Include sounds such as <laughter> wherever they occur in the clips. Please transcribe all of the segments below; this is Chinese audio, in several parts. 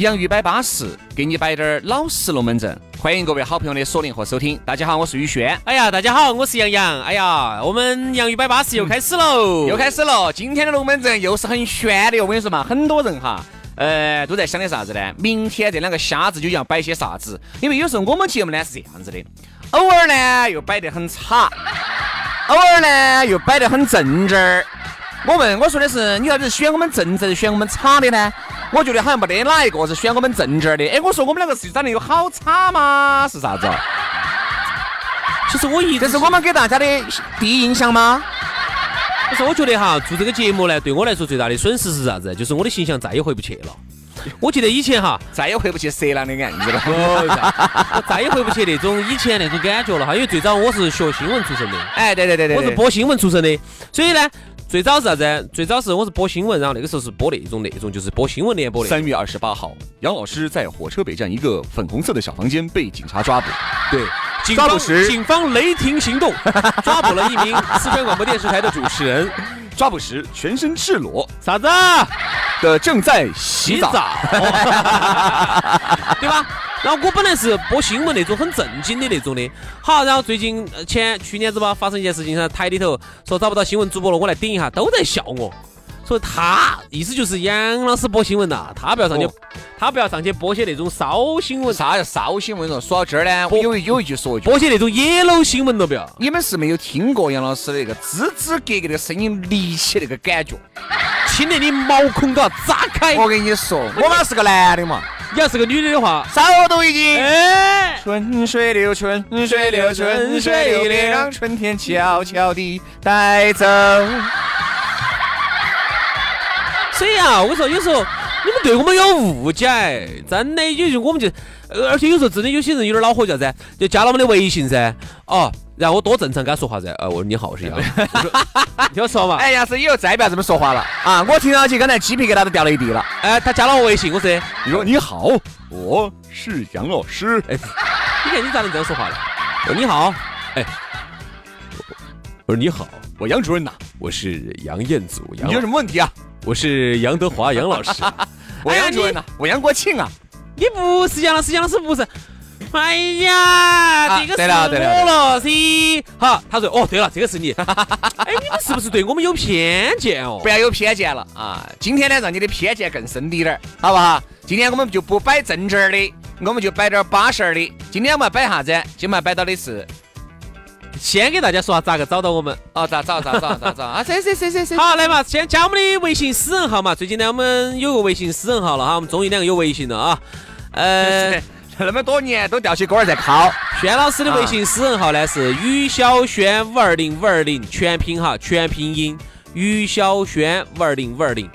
洋芋摆巴适，给你摆点儿老实龙门阵。欢迎各位好朋友的锁定和收听。大家好，我是宇轩。哎呀，大家好，我是杨洋。哎呀，我们洋芋摆巴士又开始喽，又开始了。今天的龙门阵又是很悬的，我跟你说嘛，很多人哈，呃，都在想的啥子呢？明天这两个瞎子究竟要摆些啥子？因为有时候我们节目呢是这样子的，偶尔呢又摆得很差，偶尔呢又摆得很正正儿。我问我说的是，你到底是选我们正正，选我们差的呢？<laughs> 我觉得好像没得哪一个是选我们正儿的。哎，我说我们两个是长得有好差吗？是啥子？其实我一直这是我们给大家的第一印象吗？可是我觉得哈，做这个节目呢，对我来说最大的损失是啥子？就是我的形象再也回不去了。我记得以前哈，再也回不去色狼的案子了。我 <laughs> 再也回不去那种以前那种感觉了哈。因为最早我是学新闻出身的，哎，对对对对，我是播新闻出身的，所以呢。最早是啥子？最早是我是播新闻，然后那个时候是播那种那种，就是播新闻联播的。三月二十八号，杨老师在火车北站一个粉红色的小房间被警察抓捕。对，抓捕时警方雷霆行动，<laughs> 抓捕了一名四川广播电视台的主持人。抓捕时全身赤裸，啥子？的正在洗澡，<laughs> 对吧？然后我本来是播新闻那种很正经的那种的，好，然后最近前去年子吧，发生一件事情，在台里头说找不到新闻主播了，我来顶一下，都在笑我，说他意思就是杨老师播新闻呐，他不要上去，他不要上去播些那种骚新闻，啥叫骚新闻了？说到这儿呢，我有有一句说一句，播些那种野路新闻都不要。你们是没有听过杨老师的那个吱吱格格的声音立起那个感觉，听得你毛孔都要炸开。我跟你说，我嘛是个男的嘛。你要是个女的的话，早都已经。哎春水流，春水流，春水流，让春天悄悄地带走。所以啊，我跟你说，有时候你们对我们有误解，真的，有时候我们就，而且有时候真的有些人有点恼火，叫噻，就加了我们的微信噻，哦。然后我多正常跟他说话噻，呃，我说你好，我是杨，听 <laughs> 我说嘛。哎，杨师以后再不要这么说话了啊！我听到起，刚才鸡皮疙瘩都掉了一地了。哎，他加了我微信，我说，你说你好，我是杨老师。哎，你看你咋能这样说话呢？我说你好，哎，我说你好，我杨主任呐，我是杨彦祖。杨你有什么问题啊？我是杨德华杨老师。<laughs> 我杨主任呐，我杨国庆啊。你不是杨老师，杨老师不是。哎呀，这个是我了噻。好，他说哦，对了，这个是你。哎，你们是不是对我们有偏见哦？不要有偏见了啊！今天呢，让你的偏见更深滴点儿，好不好？今天我们就不摆正正儿的，我们就摆点巴适儿的。今天我们要摆啥子？今天要摆到的是，先给大家说下咋个找到我们哦？咋找？咋找？咋找？啊？谁谁谁谁谁？好，来嘛，先加我们的微信私人号嘛。最近呢，我们有个微信私人号了哈，我们终于两个有微信了啊。呃。那么多年都吊起锅儿在烤。轩老师的微信私人号呢是于小轩五二零五二零全拼哈，全拼音于小轩五二零五二零。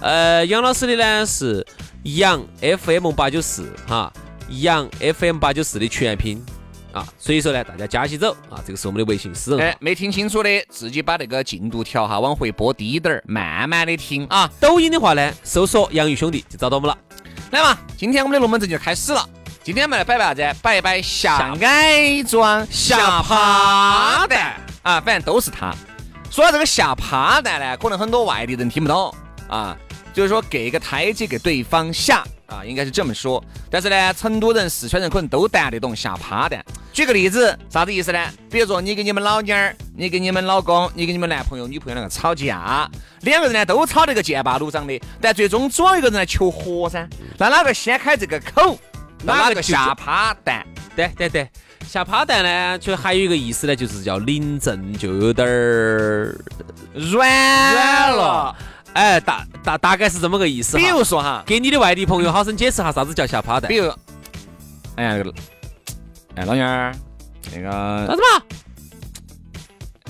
呃，杨老师的呢是杨 FM 八九四哈，杨 FM 八九四的全拼啊。所以说呢，大家加起走啊，这个是我们的微信私人号。没听清楚的，自己把那个进度条哈，往回拨低点儿，慢慢的听啊。抖音的话呢，搜索杨玉兄弟就找到我们了。来嘛，今天我们的龙门阵就开始了。今天我们来摆摆啥子？摆一摆下矮装、下趴蛋啊，反正都是他。说到这个下趴蛋呢，可能很多外地人听不懂啊，就是说给一个台阶给对方下啊，应该是这么说。但是呢，成都人、四川人可能都谈得懂下趴蛋。举个例子，啥子意思呢？比如说你跟你们老娘儿、你跟你们老公、你跟你们男朋友、女朋友两个吵架，两个人呢都吵得个剑拔弩张的，但最终总要一个人来求和噻。那哪个先开这个口？哪个下趴蛋？对对对，下趴蛋呢，就还有一个意思呢，就是叫临阵就有点儿软软了。哎，大大大概是这么个意思哈。比如说哈，给你的外地朋友好生解释下啥子叫下趴蛋比。如，哎呀，那个，哎，老娘儿，那个，啥子嘛？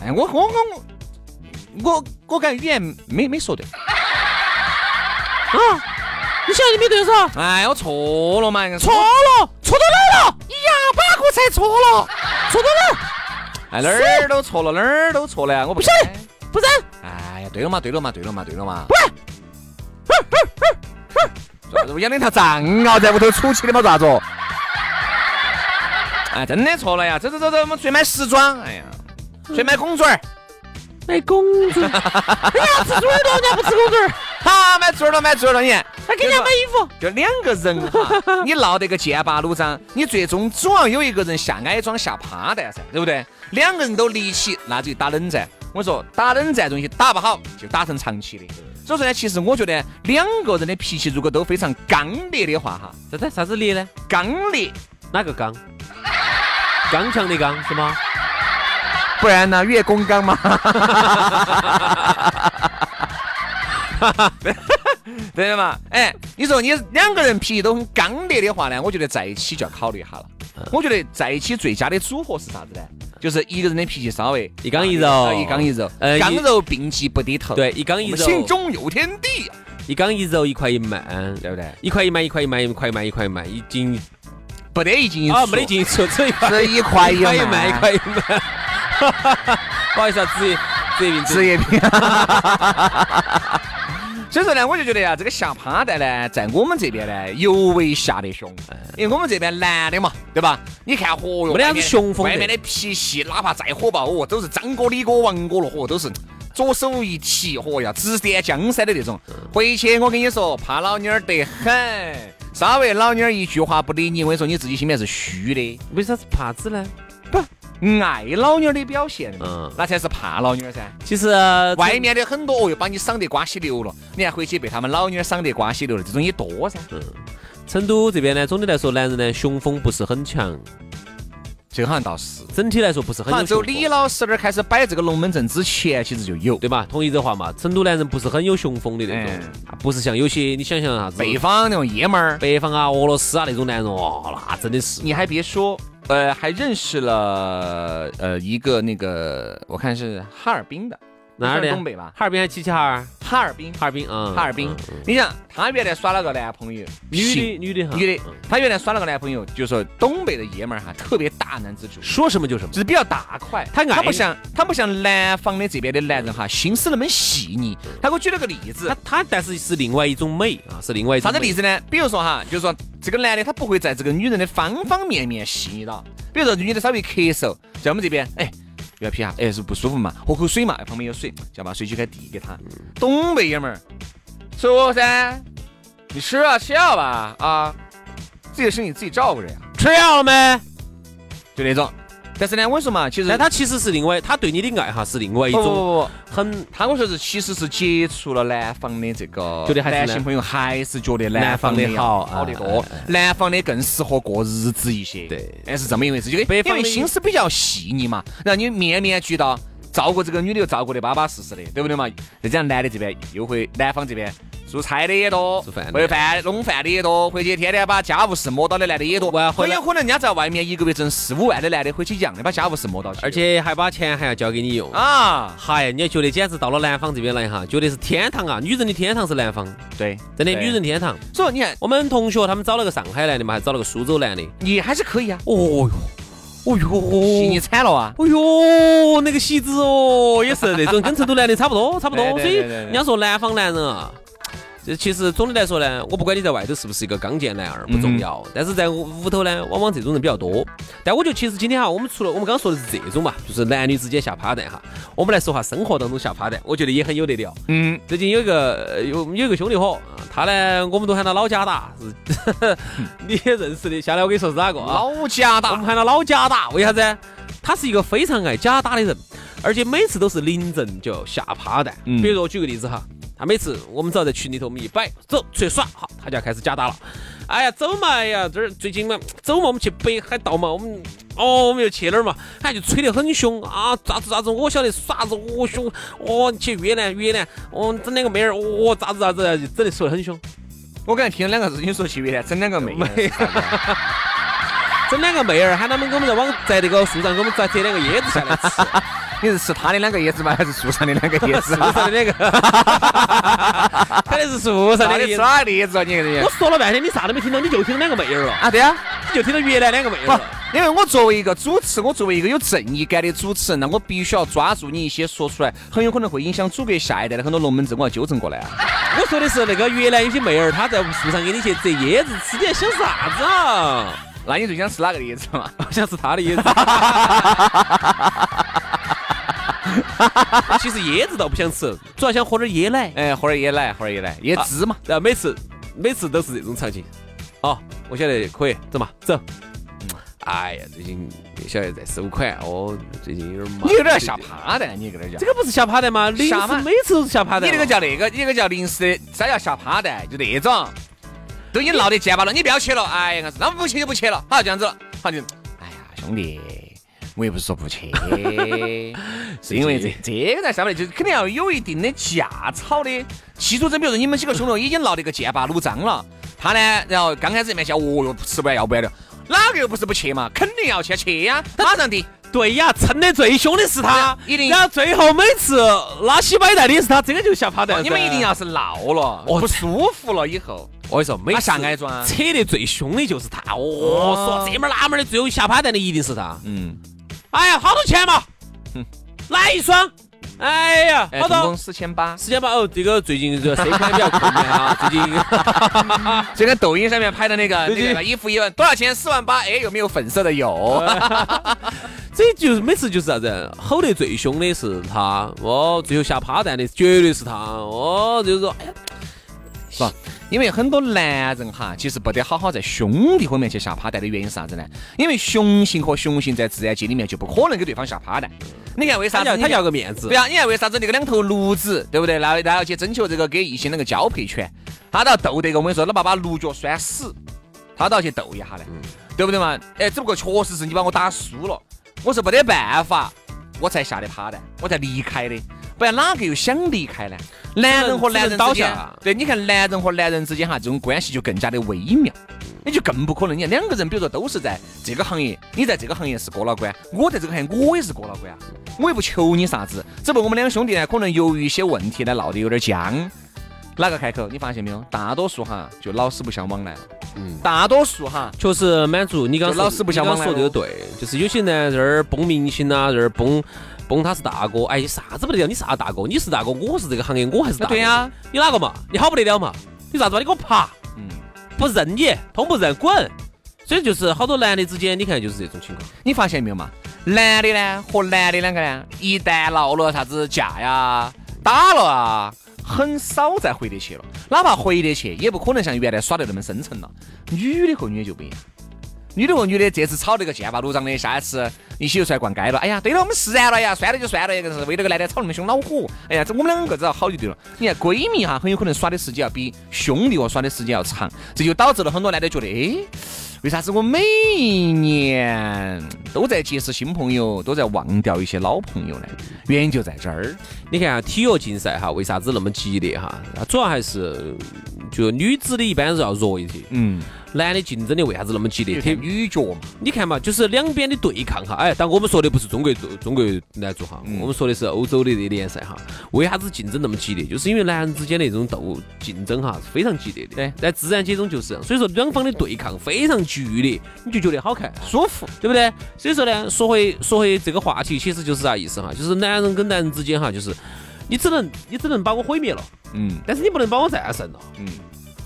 哎，我我我我我我感觉语言没没说对。啊，你晓得你没对噻？哎，我错了嘛，错了，错到哪儿了？你哑巴我才错了，错到哪儿？哎，哪儿都错了，哪儿都错了呀，我不晓得不是，哎呀，对了嘛，对了嘛，对了嘛，对了嘛。啥子？我养了一条藏獒在屋头杵起的嘛，咋子？哎，真的错了呀！走走走走，我们出去买时装。哎呀，去买公主儿。买公主，<laughs> 哎呀，吃猪耳朵，人家不吃公主儿，<laughs> 好，买猪耳朵，买猪耳朵，你看。还给人家买衣服。就两个人哈，<laughs> 你闹得个剑拔弩张，你最终总要有一个人下矮桩下趴蛋噻，对不对？两个人都离起，那就打冷战。我说打冷战东西打不好，就打成长期的。所以说呢，其实我觉得两个人的脾气如果都非常刚烈的话哈，啥子啥子烈呢？刚烈，哪个刚？刚强的刚是吗？不然呢月公刚嘛。<laughs> <laughs> 对的嘛，哎，你说你两个人脾气都很刚烈的话呢，我觉得在一起就要考虑一下了。我觉得在一起最佳的组合是啥子呢？就是一个人的脾气稍微一刚一柔一刚一柔，呃刚柔并济不低头。对，一刚一柔，心中有天地，一刚一柔，一块一慢，对不对？一块一慢，一块一慢，一块一慢，一块一慢，一进不得一进一出，啊，没得进出，只有一快是一块一慢一块一慢。<laughs> 不好意思啊，职业职业病，职业病。所以说呢，我就觉得呀，这个下趴蛋呢，在我们这边呢，尤为下得凶，因为我们这边男的嘛，对吧？你看，嚯哟，没得啥子外面雄风的外面的脾气，哪怕再火爆，哦，都是张哥、李哥、王哥了，嚯，都是左手一提，嚯呀，指点江山的那种。回去我跟你说，怕老妞儿得很，稍微老妞儿一句话不理你，我跟你说，你自己心里面是虚的。为啥子怕子呢？爱老妞儿的表现，嗯那才是怕老妞儿噻。其实呃外面的很多哦又，把你赏得瓜稀流了，你还回去被他们老妞儿赏得瓜稀流了，这种也多噻。嗯成都这边呢，总的来说，男人呢雄风不是很强，这个好像倒是，整体来说不是很有雄风李老师那儿开始摆这个龙门阵之前，其实就有。对吧？同意这话嘛？成都男人不是很有雄风的那种不是像有些你想象啥子北方那种爷们儿，北方啊、俄罗斯啊那种男人，哦，那真的是你还别说，呃，还认识了呃一个那个，我看是哈尔滨的，哪儿的？东北吧？哈尔滨还是齐齐哈尔？哈尔滨，哈尔滨，嗯，哈尔滨。你想，他原来耍了个男朋友，女的女的哈，女的嗯，他原来耍了个男朋友，就说东北的爷们儿哈，特别大男子主义。说什么就什么就。是比较大块，他爱他不像他不像南方的这边的男人哈，心思那么细腻。他给我举了个例子他，他但是是另外一种美啊，是另外一种？啥子例子呢？比如说哈，就是说这个男的他不会在这个女人的方方面面吸引到，比如说女的稍微咳嗽，在我们这边，哎。不要撇哈，哎，是不舒服嘛？喝口水嘛，旁边有水，就要把水就该递给他。东北爷们儿，说噻，你吃啊，吃药吧，啊，自己的身体自己照顾着呀，吃药了没？就那种。但是呢，我跟你说嘛，其实但他其实是另外，他对你的爱哈是另外一种很他跟我说是，其实是接触了南方的这个觉得还是男性。朋友，还是觉得南方的好好得多。哎哎，南方的更适合过日子一些。对。哎，是这么一回事，就北方的因为心思比较细腻嘛，然后你面面俱到，照顾这个女的又照顾的巴巴适适的，对不对嘛？再加上男的这边又会，南方这边做菜的也多，做饭的会饭弄饭的也多，回去天天把家务事摸到的男的也多。很有可能人家在外面一个月挣四五万的男的，回去一样的把家务事摸到起。而且还把钱还要交给你用。啊，嗨，你觉得简直到了南方这边来哈，觉得是天堂啊！女人的天堂是南方，对，真的女人天堂。所以你看，我们同学他们找了个上海男的嘛，还找了个苏州男的。你还是可以啊。哦哟，哦细腻哟，惨了啊！哦哟，那个喜子哦，也是那种跟成都男的差不多，差不多。所以人家说南方男人啊。这其实总的来说呢，我不管你在外头是不是一个刚健男儿不重要，但是在屋屋头呢，往往这种人比较多。但我觉得其实今天哈，我们除了我们刚刚说的是这种嘛，就是男女之间下趴蛋哈，我们来说下生活当中下趴蛋，我觉得也很有得聊。嗯，最近有一个呃有有一个兄弟伙，啊他呢我们都喊他老贾达，是 <laughs> 你也认识的。下来我跟你说是哪个啊？老家我们喊他老贾达，为啥子？他是一个非常爱假打的人，而且每次都是临阵就要下趴蛋。嗯比如说我举个例子哈，他每次我们只要在群里头我们一摆，走出去耍，好，他就要开始假打了。哎呀，走嘛，哎呀，这儿最近嘛，走嘛，我们去北海道嘛，我们哦，我们又去哪儿嘛？他就吹得很凶啊，咋子咋子，我晓得耍子，我凶，哦，去越南越南，哦，整两个妹儿，哦，咋子咋子，就整的说得很凶。我刚才听了两个字，你说去越南整两个妹儿，<laughs> 整两个妹儿，喊他们给我们在往在那个树上给我们摘摘两个椰子下来吃。你是吃他的两个椰子吗？还是树上的两个椰子？树上的两个，<laughs> 肯定是树上的椰子。吃哪椰子啊？你！我说了半天，你啥都没听到，你就听到两个妹儿了啊？对啊，你就听到越南两个妹儿了。因为我作为一个主持，我作为一个有正义感的主持人，那我必须要抓住你一些说出来很有可能会影响祖国下一代的很多龙门阵，我要纠正过来啊。<laughs> 我说的是那个越南有些妹儿，她在树上给你去摘椰子吃，你在想啥子啊？那你最想吃哪个椰子嘛？我 <laughs> 想吃他的椰子。<laughs> 其实椰子倒不想吃，主要想喝点椰奶。哎，喝点椰奶，喝点椰奶，椰汁嘛。然后每次每次都是这种场景。哦，我晓得可以，走嘛，走。哎呀，最近晓得在收款哦，最近有点忙。你有点下趴的，你搁那讲？这个不是下趴的吗？下吗？每次都是下趴的。你那个叫那个，你那个叫临时的，啥叫下趴的？就那种，都已经闹得结巴了，你不要去了。哎呀，那不去就不去了。好，这样子了，好就。哎呀，兄弟。我也不是说不去，<laughs> 是因为这这个在上面就是肯定要有一定的架吵的基础。真比如说你们几个兄弟已经闹得个剑拔弩张了，他呢，然后刚开始面前，哦哟，吃不完要不完的，哪个又不是不去嘛？肯定要去去呀，<laughs> 马上的。对呀，撑得最凶的是他，一定。然后最后每次拉稀摆带的是他，这个就下趴蛋。你们一定要是闹了，不舒服了以后，我跟你说，每下挨抓，扯得最凶的就是他。哦，说这门那门的，最后下趴蛋的一定是他。嗯。哎呀，好多钱嘛？嗯，来一双。哎呀，好多四千八，四千八哦。这个最近这个 C 款比较困难啊。<laughs> 最近 <laughs> 这个抖音上面拍的那个那个衣服一万多少钱？四万八。哎，有没有粉色的？有。<laughs> 这就是每次就是啥子？吼得最凶的是他哦，最后下趴蛋的绝对是他哦，就是说，哎呀，是。因为很多男人哈，其实不得好好在兄弟后面去下趴蛋的原因是啥子呢？因为雄性和雄性在自然界里面就不可能给对方下趴蛋。你看为啥子？他要个面子。对啊，你看为啥子那个两头驴子，对不对？那那要去征求这个给异性那个交配权，他都要斗得个。我跟你说，老爸把驴脚拴死，他都要去斗一下嘞，对不对嘛？哎，只不过确实是你把我打输了，我是没得办法，我才下的趴蛋，我才离开的。不然哪个又想离开呢？男人和男人之间，对，你看男人和男人之间哈，这种关系就更加的微妙，你就更不可能。你看两个人，比如说都是在这个行业，你在这个行业是过了关，我在这个行业我也是过了关啊，我也不求你啥子。只不过我们两兄弟呢，可能由于一些问题呢，闹得有点僵。哪个开口？你发现没有？大多数哈，就老死不相往来了。嗯，大多数哈，确实满足你刚老死不相往来。说这个对，就是有些男人这儿崩明星啊，这儿崩。崩他是大哥，哎，啥子不得了？你啥大哥？你是大哥，我是这个行业，我还是大哥。对呀，你哪个嘛？你好不得了嘛？你啥子嘛？你给我爬！嗯，不认你，通不认，滚！所以就是好多男的之间，你看就是这种情况。你发现没有嘛？男的呢和男的两个呢，一旦闹了啥子架呀、打了啊，很少再回得去了。哪怕回得去，也不可能像原来耍得那么深沉了。女的和女的就不一样。女的和女的这次吵得个剑拔弩张的，下一次一起又出来逛街了。哎呀，对了，我们释然了呀，算了就算了，一个是为了个男的吵那么凶恼火。哎呀，这我们两个只要好就对了。你看闺蜜哈，很有可能耍的时间要比兄弟伙耍的时间要长，这就导致了很多男的觉得，哎，为啥子我每一年都在结识新朋友，都在忘掉一些老朋友呢？原因就在这儿。你看啊，体育竞赛哈，为啥子那么激烈哈？主要还是就女子的一般是要弱一些。嗯。男的竞争的为啥子那么激烈？女角嘛，你看嘛，就是两边的对抗哈。哎，但我们说的不是中国中国男足哈，我们说的是欧洲的这联赛哈。为啥子竞争那么激烈？就是因为男人之间的这种斗竞争哈是非常激烈的。对，在自然界中就是，所以说两方的对抗非常剧烈，你就觉得好看舒服，对不对？所以说呢，说回说回这个话题，其实就是啥意思哈？就是男人跟男人之间哈，就是你只能你只能把我毁灭了，嗯，但是你不能把我战胜了，嗯。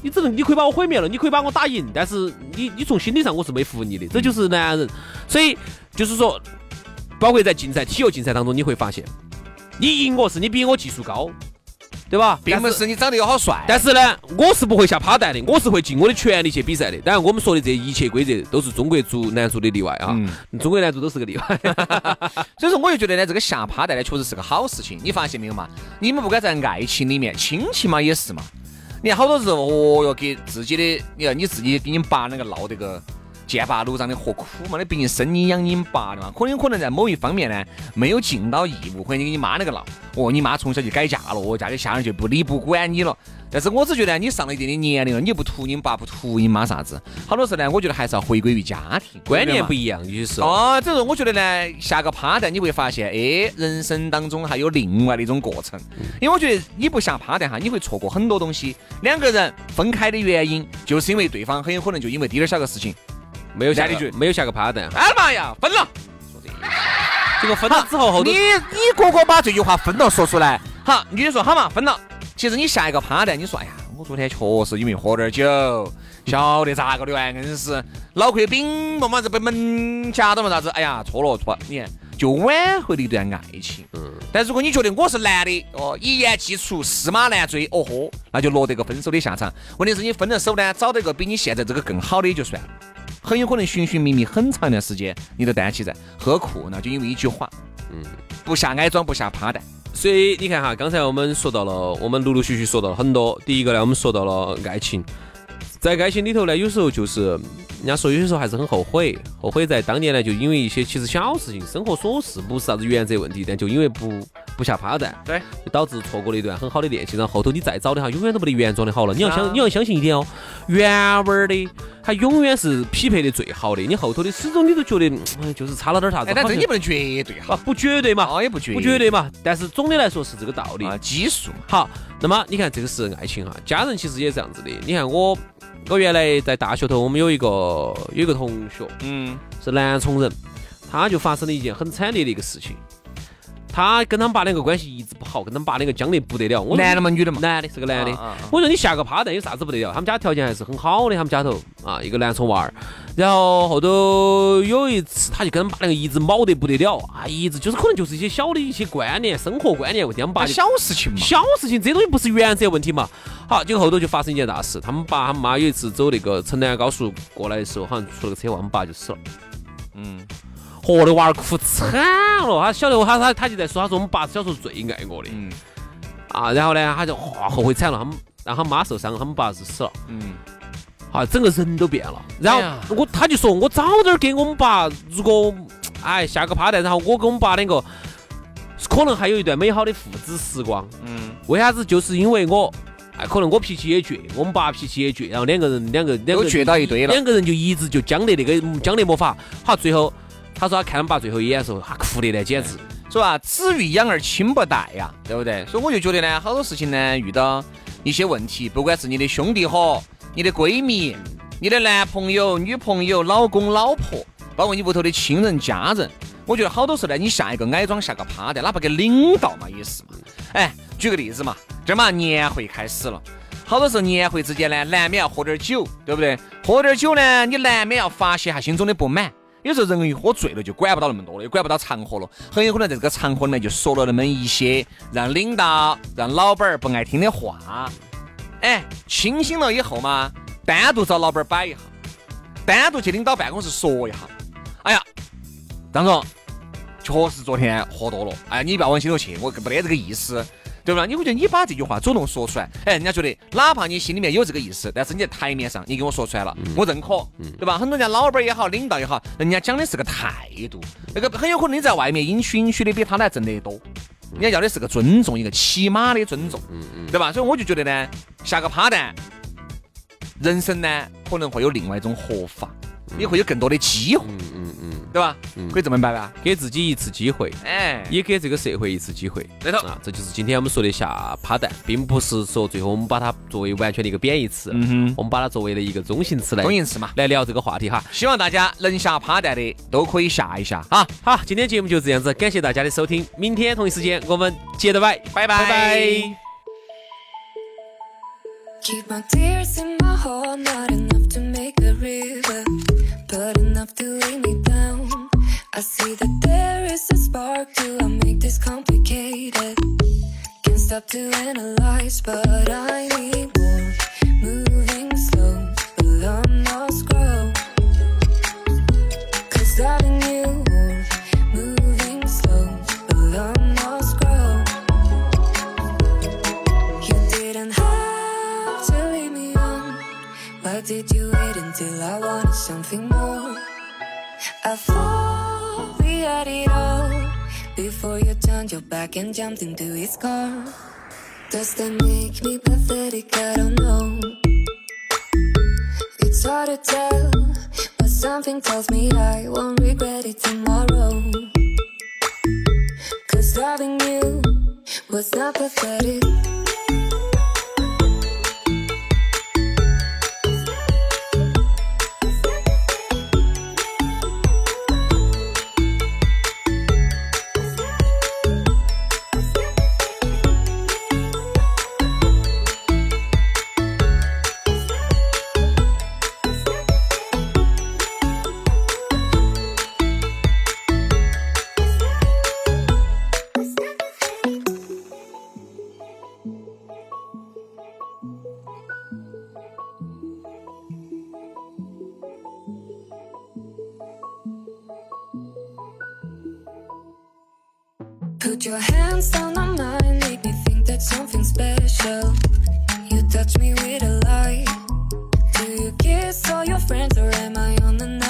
你只能，你可以把我毁灭了，你可以把我打赢，但是你，你从心理上我是没服你的，这就是男人。所以就是说，包括在竞赛、体育竞赛当中，你会发现，你赢我是你比我技术高，对吧？并不是你长得有好帅。但是呢，我是不会下趴蛋的，我是会尽我的全力去比赛的。当然，我们说的这一切规则都是中国足男足的例外啊，中国男足都是个例外。<laughs> 所以说，我就觉得呢，这个下趴蛋呢，确实是个好事情。你发现没有嘛？你们不管在爱情里面，亲戚嘛也是嘛。你好多时候，哦哟，给自己的，你看你自己给你爸那个闹这个剑拔弩张的何苦嘛？你毕竟生你养你爸的嘛，可能可能在某一方面呢没有尽到义务，或者你跟你妈那个闹，哦，你妈从小就改嫁了，哦，嫁给下人就不理不管你了。但是我只觉得你上了一定的年龄了，你又不图你爸不图你妈啥子，好多事呢，我觉得还是要回归于家庭，观念不一样，有些时候。哦，只是我觉得呢，下个趴蛋你会发现，哎，人生当中还有另外的一种过程。因为我觉得你不下趴蛋哈，你会错过很多东西。两个人分开的原因，就是因为对方很有可能就因为滴点小个事情没有下个没有下个趴蛋。哎妈呀，分了！这个分了之后，后你你哥哥把这句话分了说出来，好，女的说好嘛，分了。其实你下一个趴蛋，你说哎呀，我昨天确实因为喝点酒，晓得咋个的哇，硬是脑壳饼嘛嘛子被门夹到嘛啥子，哎呀错了错，你看就挽回了一段爱情。嗯。但如果你觉得我是男的，哦，一言既出，驷马难追，哦豁，那就落得个分手的下场。问题是你分了手呢，找到一个比你现在这个更好的也就算了，很有可能寻寻觅觅很长一段时间，你都担起在何苦呢？就因为一句话，嗯，不下矮装，不下趴蛋。所以你看哈，刚才我们说到了，我们陆陆续续说到了很多。第一个呢，我们说到了爱情，在爱情里头呢，有时候就是人家说，有些时候还是很后悔，后悔在当年呢，就因为一些其实小事情、生活琐事，不是啥子原则问题，但就因为不不下趴蛋，对，就导致错过了一段很好的恋情。然后后头你再找的话，永远都没得原装的好了。你要相你要相信一点哦，原味的。它永远是匹配的最好的，你后头的始终你都觉得就是差了点啥子。但这你不能绝对哈，不绝对嘛，哦也不绝不绝对嘛。但是总的来说是这个道理啊，基数。好，那么你看这个是爱情哈，家人其实也是这样子的。你看我，我原来在大学头，我们有一个有一个同学，嗯，是南充人，他就发生了一件很惨烈的一个事情。他跟他们爸两个关系一直不好，跟他们爸两个僵得不得了。我男的嘛？女的嘛？男的，是个男的。我说你下个趴蛋有啥子不得了？他们家条件还是很好的，他们家头啊，一个南充娃儿。然后后头有一次，他就跟他们爸两个一直卯得不得了啊，一直就是可能就是一些小的一些观念、生活观念问题。他们爸小事情嘛，小事情这东西不是原则问题嘛。好，结果后头就发生一件大事，他们爸他们妈有一次走那个成南高速过来的时候，好像出了个车祸，他们爸就死了。嗯。我的娃儿哭惨了，他晓得我，他他他就在说，他说我们爸是小时候最爱我的，嗯，啊，然后呢，他就哇后悔惨了，他们让他妈受伤，他们爸是死了，嗯，好，整个人都变了。然后我他就说我早点给我们爸，如果哎下个趴蛋，然后我跟我们爸两个可能还有一段美好的父子时光，嗯，为啥子？就是因为我哎，可能我脾气也倔，我们爸脾气也倔，然后两个人两个两个倔到一堆了，两个人就一直就僵得那个僵得没法，好，最后。他说他看他爸最后一眼的时候，他哭的呢，简直，是吧？子欲养而亲不待呀，对不对？所以我就觉得呢，好多事情呢，遇到一些问题，不管是你的兄弟伙、你的闺蜜、你的男朋友、女朋友、老公、老婆，包括你屋头的亲人、家人，我觉得好多时候呢，你下一个矮桩，下个趴的，哪怕给领导嘛，也是嘛。哎，举个例子嘛，这嘛年会开始了，好多时候年会之间呢，难免要喝点酒，对不对？喝点酒呢，你难免要发泄下心中的不满。有时候人一喝醉了，就管不到那么多了，也管不到场合了，很有可能在这个场合里面就说了那么一些让领导、让老板儿不爱听的话。哎，清醒了以后嘛，单独找老板儿摆一下，单独去领导办公室说一下。哎呀，张总，确实昨天喝多了，哎，你不要往心头去，我没得这个意思。对吧？你会觉得你把这句话主动说出来，哎，人家觉得哪怕你心里面有这个意思，但是你在台面上你给我说出来了，我认可，对吧？很多人家老板也好，领导也好，人家讲的是个态度，那个很有可能你在外面应允许的比他来挣得多，人家要的是个尊重，一个起码的尊重，对吧？所以我就觉得呢，下个趴蛋，人生呢可能会有另外一种活法。你会有更多的机会，嗯嗯嗯，对吧？可以这么办吧？给自己一次机会，哎，也给这个社会一次机会。对头啊，这就是今天我们说的下趴蛋，并不是说最后我们把它作为完全的一个贬义词，嗯哼，我们把它作为了一个中性词来，中性词嘛，来聊这个话题哈。希望大家能下趴蛋的都可以下一下哈。好，今天节目就这样子，感谢大家的收听，明天同一时间我们接着拜，拜拜拜。Keep my tears in my heart, not enough to make a river, Hard to tell, but something tells me I won't regret it tomorrow. Cause loving you was not pathetic. Put your hands down on mine, make me think that something special. You touch me with a lie. Do you kiss all your friends or am I on the level?